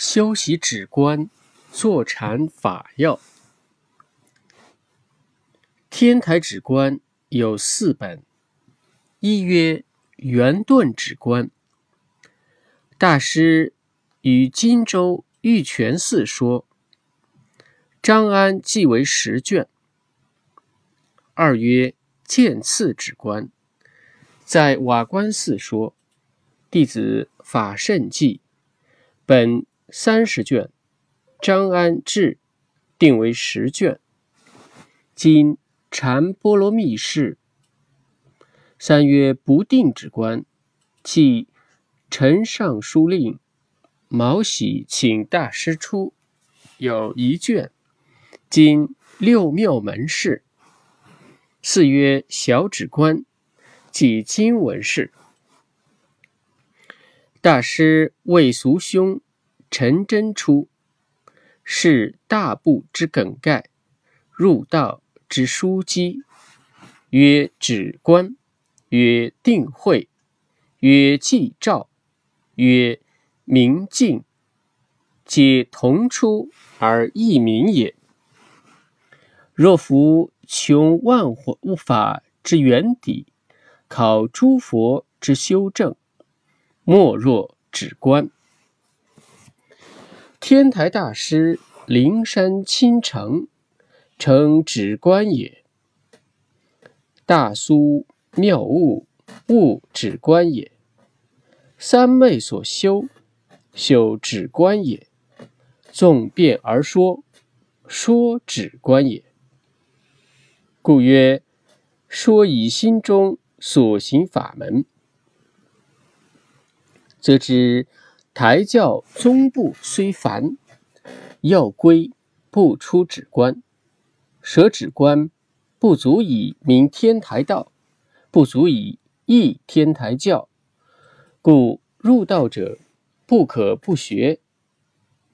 修习止观，坐禅法要。天台止观有四本，一曰圆顿止观。大师与荆州玉泉寺说，张安记为十卷。二曰剑次止观，在瓦官寺说，弟子法圣记本。三十卷，张安志定为十卷。今禅波罗蜜释。三曰不定止观，即陈尚书令毛喜请大师出，有一卷。今六庙门释。四曰小止观，即经文事。大师为俗兄。陈真出，是大部之梗概，入道之枢机，曰止观，曰定慧，曰寂照，曰明镜，皆同出而异名也。若夫穷万法之原底，考诸佛之修正，莫若止观。天台大师灵山倾城，称止观也；大苏妙悟悟止观也；三昧所修修止观也；纵变而说说止观也。故曰：说以心中所行法门，则知。台教宗部虽繁，要归不出止观，舍止观不足以明天台道，不足以益天台教，故入道者不可不学，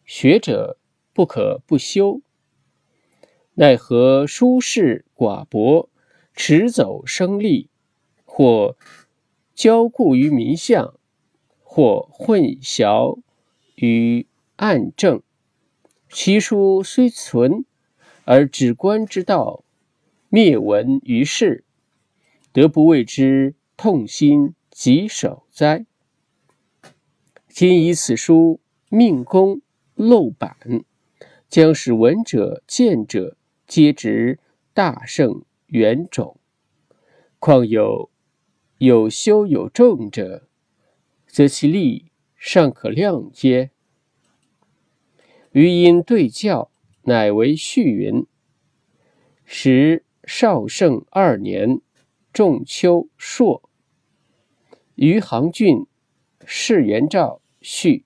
学者不可不修。奈何殊士寡薄，迟走生利，或骄固于民相？或混淆与暗证，其书虽存，而止观之道灭闻于世，得不为之痛心疾首哉？今以此书命功漏版，将使闻者见者皆执大圣原种，况有有修有正者？则其利尚可量耶？余因对教，乃为序云：时绍圣二年，仲秋朔，余杭郡士元赵序。